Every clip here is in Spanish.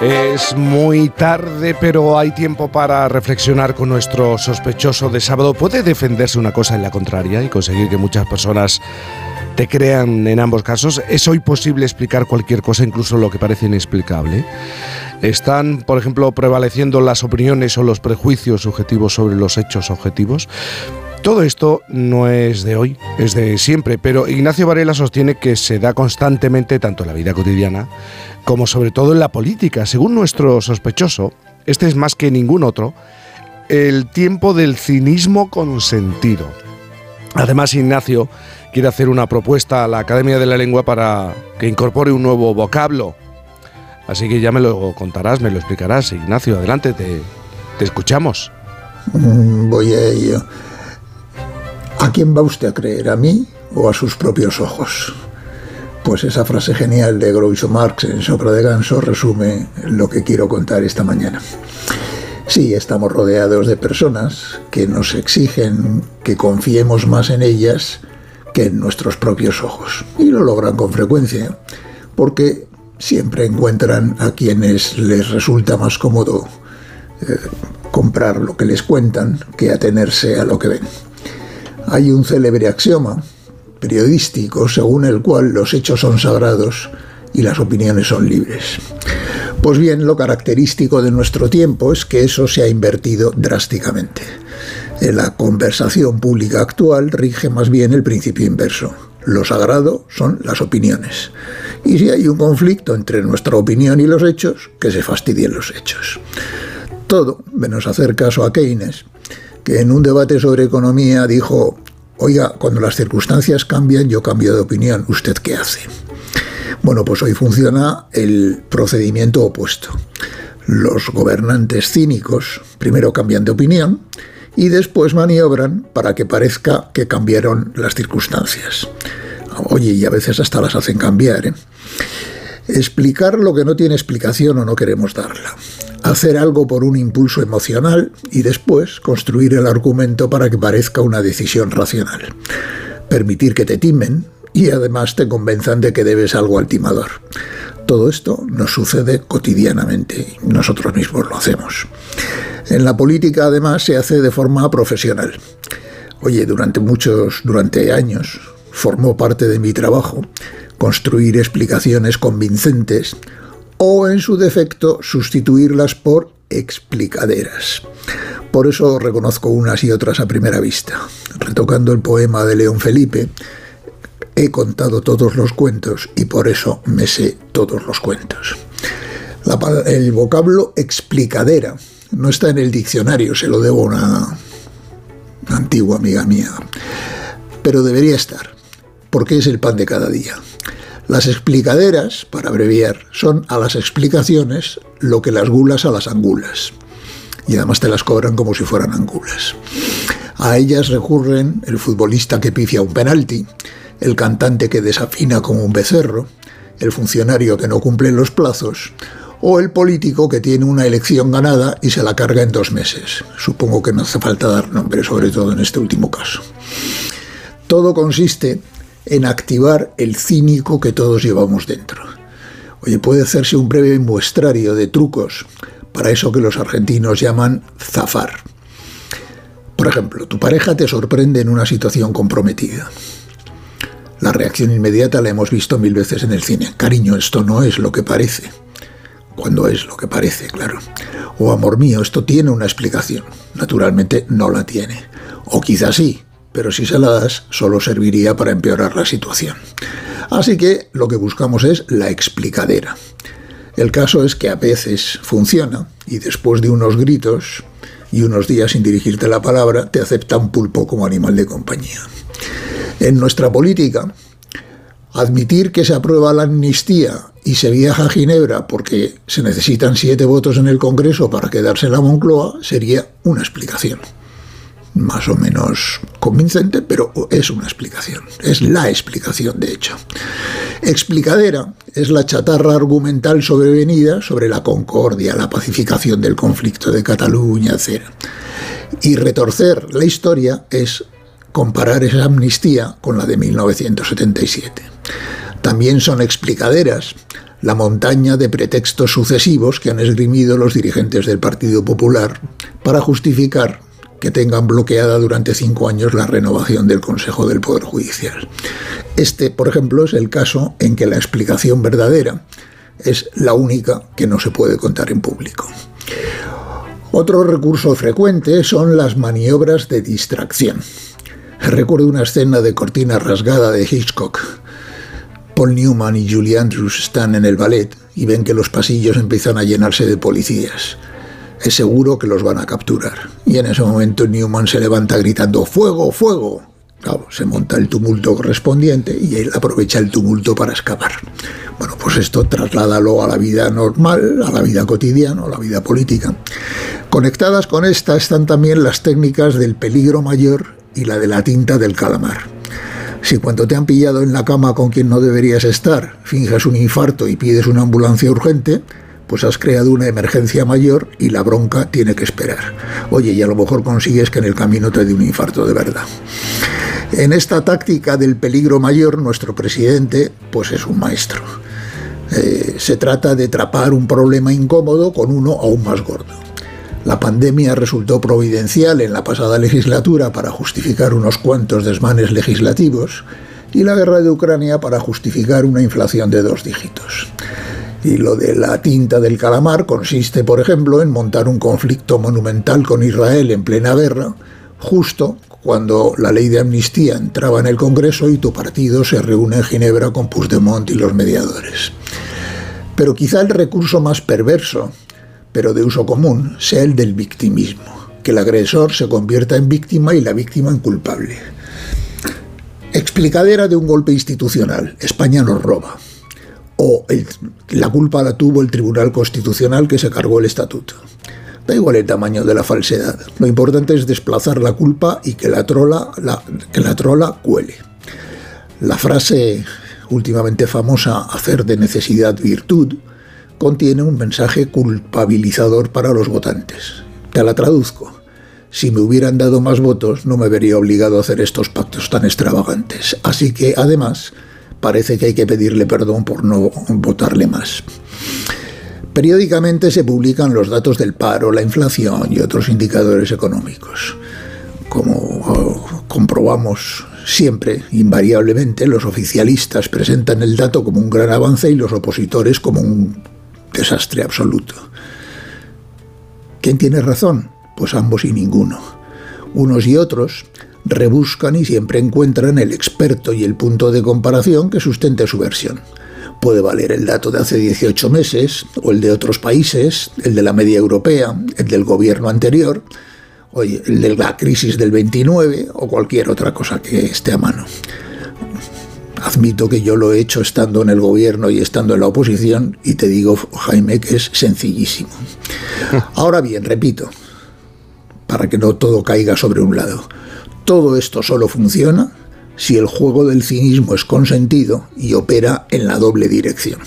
Es muy tarde, pero hay tiempo para reflexionar con nuestro sospechoso de sábado. ¿Puede defenderse una cosa en la contraria y conseguir que muchas personas te crean en ambos casos? ¿Es hoy posible explicar cualquier cosa, incluso lo que parece inexplicable? ¿Están, por ejemplo, prevaleciendo las opiniones o los prejuicios subjetivos sobre los hechos objetivos? Todo esto no es de hoy, es de siempre, pero Ignacio Varela sostiene que se da constantemente tanto en la vida cotidiana como sobre todo en la política. Según nuestro sospechoso, este es más que ningún otro, el tiempo del cinismo consentido. Además, Ignacio quiere hacer una propuesta a la Academia de la Lengua para que incorpore un nuevo vocablo. Así que ya me lo contarás, me lo explicarás. Ignacio, adelante, te, escuchamos. Mm, voy a ello. ¿A quién va usted a creer? ¿A mí o a sus propios ojos? Pues esa frase genial de Groucho Marx en Sopra de Ganso resume lo que quiero contar esta mañana. Sí, estamos rodeados de personas que nos exigen que confiemos más en ellas que en nuestros propios ojos. Y lo logran con frecuencia, porque siempre encuentran a quienes les resulta más cómodo eh, comprar lo que les cuentan que atenerse a lo que ven. Hay un célebre axioma periodístico según el cual los hechos son sagrados y las opiniones son libres. Pues bien, lo característico de nuestro tiempo es que eso se ha invertido drásticamente. En la conversación pública actual rige más bien el principio inverso. Lo sagrado son las opiniones. Y si hay un conflicto entre nuestra opinión y los hechos, que se fastidien los hechos. Todo, menos hacer caso a Keynes, que en un debate sobre economía dijo, Oiga, cuando las circunstancias cambian, yo cambio de opinión. ¿Usted qué hace? Bueno, pues hoy funciona el procedimiento opuesto. Los gobernantes cínicos primero cambian de opinión y después maniobran para que parezca que cambiaron las circunstancias. Oye, y a veces hasta las hacen cambiar. ¿eh? Explicar lo que no tiene explicación o no queremos darla hacer algo por un impulso emocional y después construir el argumento para que parezca una decisión racional. Permitir que te timen y además te convenzan de que debes algo al timador. Todo esto nos sucede cotidianamente y nosotros mismos lo hacemos. En la política además se hace de forma profesional. Oye, durante muchos, durante años, formó parte de mi trabajo construir explicaciones convincentes o en su defecto sustituirlas por explicaderas. Por eso reconozco unas y otras a primera vista. Retocando el poema de León Felipe, he contado todos los cuentos y por eso me sé todos los cuentos. el vocablo explicadera no está en el diccionario, se lo debo a una antigua amiga mía, pero debería estar, porque es el pan de cada día. Las explicaderas, para abreviar, son a las explicaciones lo que las gulas a las angulas. Y además te las cobran como si fueran angulas. A ellas recurren el futbolista que pifia un penalti, el cantante que desafina como un becerro, el funcionario que no cumple los plazos, o el político que tiene una elección ganada y se la carga en dos meses. Supongo que no hace falta dar nombre, sobre todo en este último caso. Todo consiste en activar el cínico que todos llevamos dentro. Oye, puede hacerse un breve muestrario de trucos para eso que los argentinos llaman zafar. Por ejemplo, tu pareja te sorprende en una situación comprometida. La reacción inmediata la hemos visto mil veces en el cine. Cariño, esto no es lo que parece. Cuando es lo que parece, claro. O amor mío, esto tiene una explicación. Naturalmente no la tiene. O quizás sí, pero si se la das solo serviría para empeorar la situación. Así que lo que buscamos es la explicadera. El caso es que a veces funciona y después de unos gritos y unos días sin dirigirte la palabra, te acepta un pulpo como animal de compañía. En nuestra política, admitir que se aprueba la amnistía y se viaja a Ginebra porque se necesitan siete votos en el Congreso para quedarse en la Moncloa sería una explicación más o menos convincente, pero es una explicación, es la explicación de hecho. Explicadera es la chatarra argumental sobrevenida sobre la concordia, la pacificación del conflicto de Cataluña, etc. Y retorcer la historia es comparar esa amnistía con la de 1977. También son explicaderas la montaña de pretextos sucesivos que han esgrimido los dirigentes del Partido Popular para justificar que tengan bloqueada durante cinco años la renovación del Consejo del Poder Judicial. Este, por ejemplo, es el caso en que la explicación verdadera es la única que no se puede contar en público. Otro recurso frecuente son las maniobras de distracción. Recuerdo una escena de cortina rasgada de Hitchcock. Paul Newman y Julie Andrews están en el ballet y ven que los pasillos empiezan a llenarse de policías es seguro que los van a capturar. Y en ese momento Newman se levanta gritando ¡Fuego, fuego! Se monta el tumulto correspondiente y él aprovecha el tumulto para escapar. Bueno, pues esto trasládalo a la vida normal, a la vida cotidiana, a la vida política. Conectadas con esta están también las técnicas del peligro mayor y la de la tinta del calamar. Si cuando te han pillado en la cama con quien no deberías estar, finges un infarto y pides una ambulancia urgente, pues has creado una emergencia mayor y la bronca tiene que esperar. Oye, y a lo mejor consigues que en el camino te dé un infarto de verdad. En esta táctica del peligro mayor, nuestro presidente, pues es un maestro. Eh, se trata de trapar un problema incómodo con uno aún más gordo. La pandemia resultó providencial en la pasada legislatura para justificar unos cuantos desmanes legislativos y la guerra de Ucrania para justificar una inflación de dos dígitos. Y lo de la tinta del calamar consiste, por ejemplo, en montar un conflicto monumental con Israel en plena guerra, justo cuando la ley de amnistía entraba en el Congreso y tu partido se reúne en Ginebra con Puigdemont y los mediadores. Pero quizá el recurso más perverso, pero de uso común, sea el del victimismo, que el agresor se convierta en víctima y la víctima en culpable. Explicadera de un golpe institucional. España nos roba la culpa la tuvo el Tribunal Constitucional que se cargó el estatuto. Da igual el tamaño de la falsedad. Lo importante es desplazar la culpa y que la trola, que la trola cuele. La frase últimamente famosa hacer de necesidad virtud contiene un mensaje culpabilizador para los votantes. Te la traduzco. Si me hubieran dado más votos, no me vería obligado a hacer estos pactos tan extravagantes. Así que, además, parece que hay que pedirle perdón por no votarle más. Periódicamente se publican los datos del paro, la inflación y otros indicadores económicos. Como oh, comprobamos siempre, invariablemente, los oficialistas presentan el dato como un gran avance y los opositores como un desastre absoluto. ¿Quién tiene razón? Pues ambos y ninguno. Unos y otros rebuscan y siempre encuentran el experto y el punto de comparación que sustente su versión. Puede valer el dato de hace 18 meses, o el de otros países, el de la media europea, el del gobierno anterior, o el de la crisis del 29, o cualquier otra cosa que esté a mano. Admito que yo lo he hecho estando en el gobierno y estando en la oposición, y te digo, Jaime, que es sencillísimo. Ahora bien, repito, para que no todo caiga sobre un lado. Todo esto solo funciona si el juego del cinismo es consentido y opera en la doble dirección.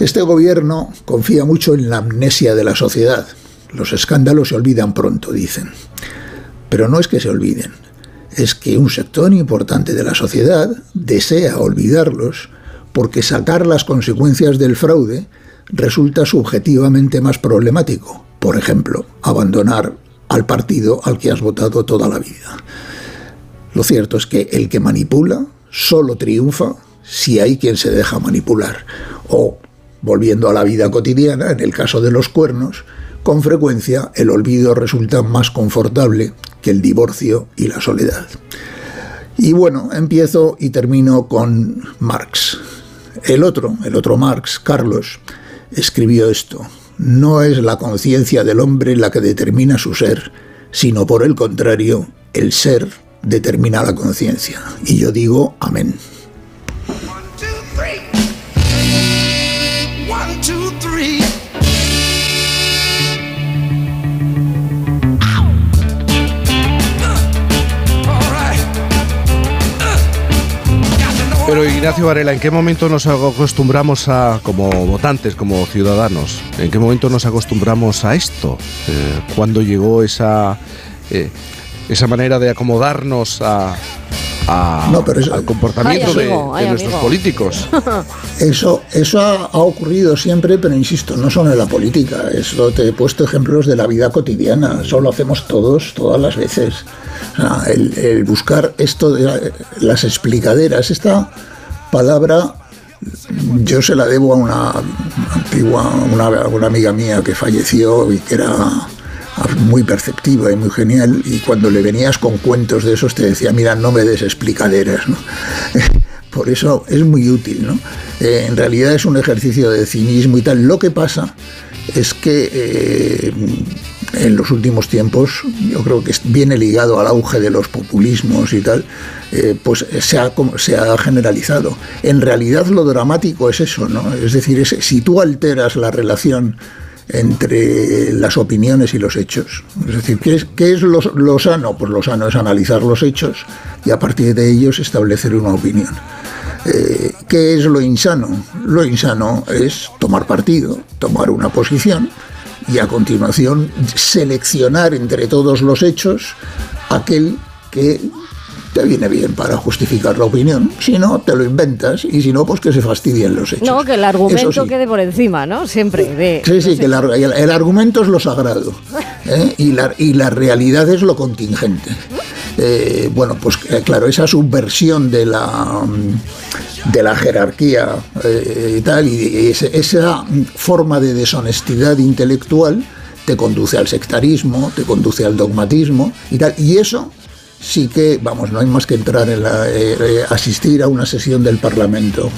Este gobierno confía mucho en la amnesia de la sociedad. Los escándalos se olvidan pronto, dicen. Pero no es que se olviden, es que un sector importante de la sociedad desea olvidarlos porque sacar las consecuencias del fraude resulta subjetivamente más problemático. Por ejemplo, abandonar al partido al que has votado toda la vida. Lo cierto es que el que manipula solo triunfa si hay quien se deja manipular. O, volviendo a la vida cotidiana, en el caso de los cuernos, con frecuencia el olvido resulta más confortable que el divorcio y la soledad. Y bueno, empiezo y termino con Marx. El otro, el otro Marx, Carlos, escribió esto no es la conciencia del hombre la que determina su ser, sino por el contrario, el ser determina la conciencia. Y yo digo amén. Pero Ignacio Varela, ¿en qué momento nos acostumbramos a, como votantes, como ciudadanos, en qué momento nos acostumbramos a esto? Eh, ¿Cuándo llegó esa, eh, esa manera de acomodarnos a, al comportamiento de, nuestros políticos. Eso, eso ha, ocurrido siempre, pero insisto, no solo en la política. Eso te he puesto ejemplos de la vida cotidiana. Eso lo hacemos todos, todas las veces. El, buscar esto de las explicaderas, esta palabra yo se la debo a una antigua, una, una amiga mía que falleció y que era muy perceptiva y muy genial, y cuando le venías con cuentos de esos te decía, mira, no me des explicaderas, Por eso es muy útil, ¿no? Eh, en realidad es un ejercicio de cinismo y tal. Lo que pasa es que eh, en los últimos tiempos, yo creo que viene ligado al auge de los populismos y tal, eh, pues se ha, se ha, generalizado. En realidad lo dramático es eso, ¿no? Es decir, si tú alteras la relación entre las opiniones y los hechos. Es decir, ¿qué es, qué es lo, sano? Pues lo sano es analizar los hechos y a partir de ellos establecer una opinión. Eh, ¿Qué es lo insano? Lo insano es tomar partido, tomar una posición y a continuación seleccionar entre todos los hechos aquel que te viene bien para justificar la opinión. Si no, te lo inventas y si no, pues que se fastidien los hechos. No, que el argumento quede por encima, ¿no? Siempre. De, sí, sí, que el, argumento es lo sagrado ¿eh? y, la, y la realidad es lo contingente. Eh, bueno, pues eh, claro, esa subversión de la de la jerarquía y tal, y esa forma de deshonestidad intelectual te conduce al sectarismo, te conduce al dogmatismo y tal, y eso sí que, vamos, no hay más que entrar en la, eh, eh, asistir a una sesión del Parlamento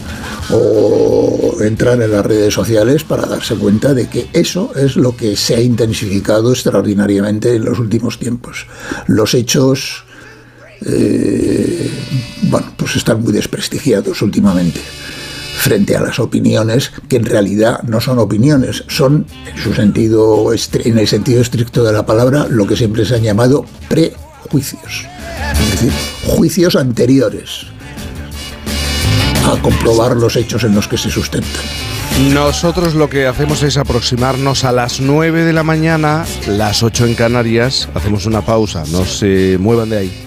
o entrar en las redes sociales para darse cuenta de que eso es lo que se ha intensificado extraordinariamente en los últimos tiempos. Los hechos, eh, bueno, pues están muy desprestigiados últimamente frente a las opiniones que en realidad no son opiniones, son en su sentido en el sentido estricto de la palabra lo que siempre se han llamado prejuicios es decir, juicios anteriores a comprobar los hechos en los que se sustentan. Nosotros lo que hacemos es aproximarnos a las 9 de la mañana, las 8 en Canarias, hacemos una pausa, no se muevan de ahí.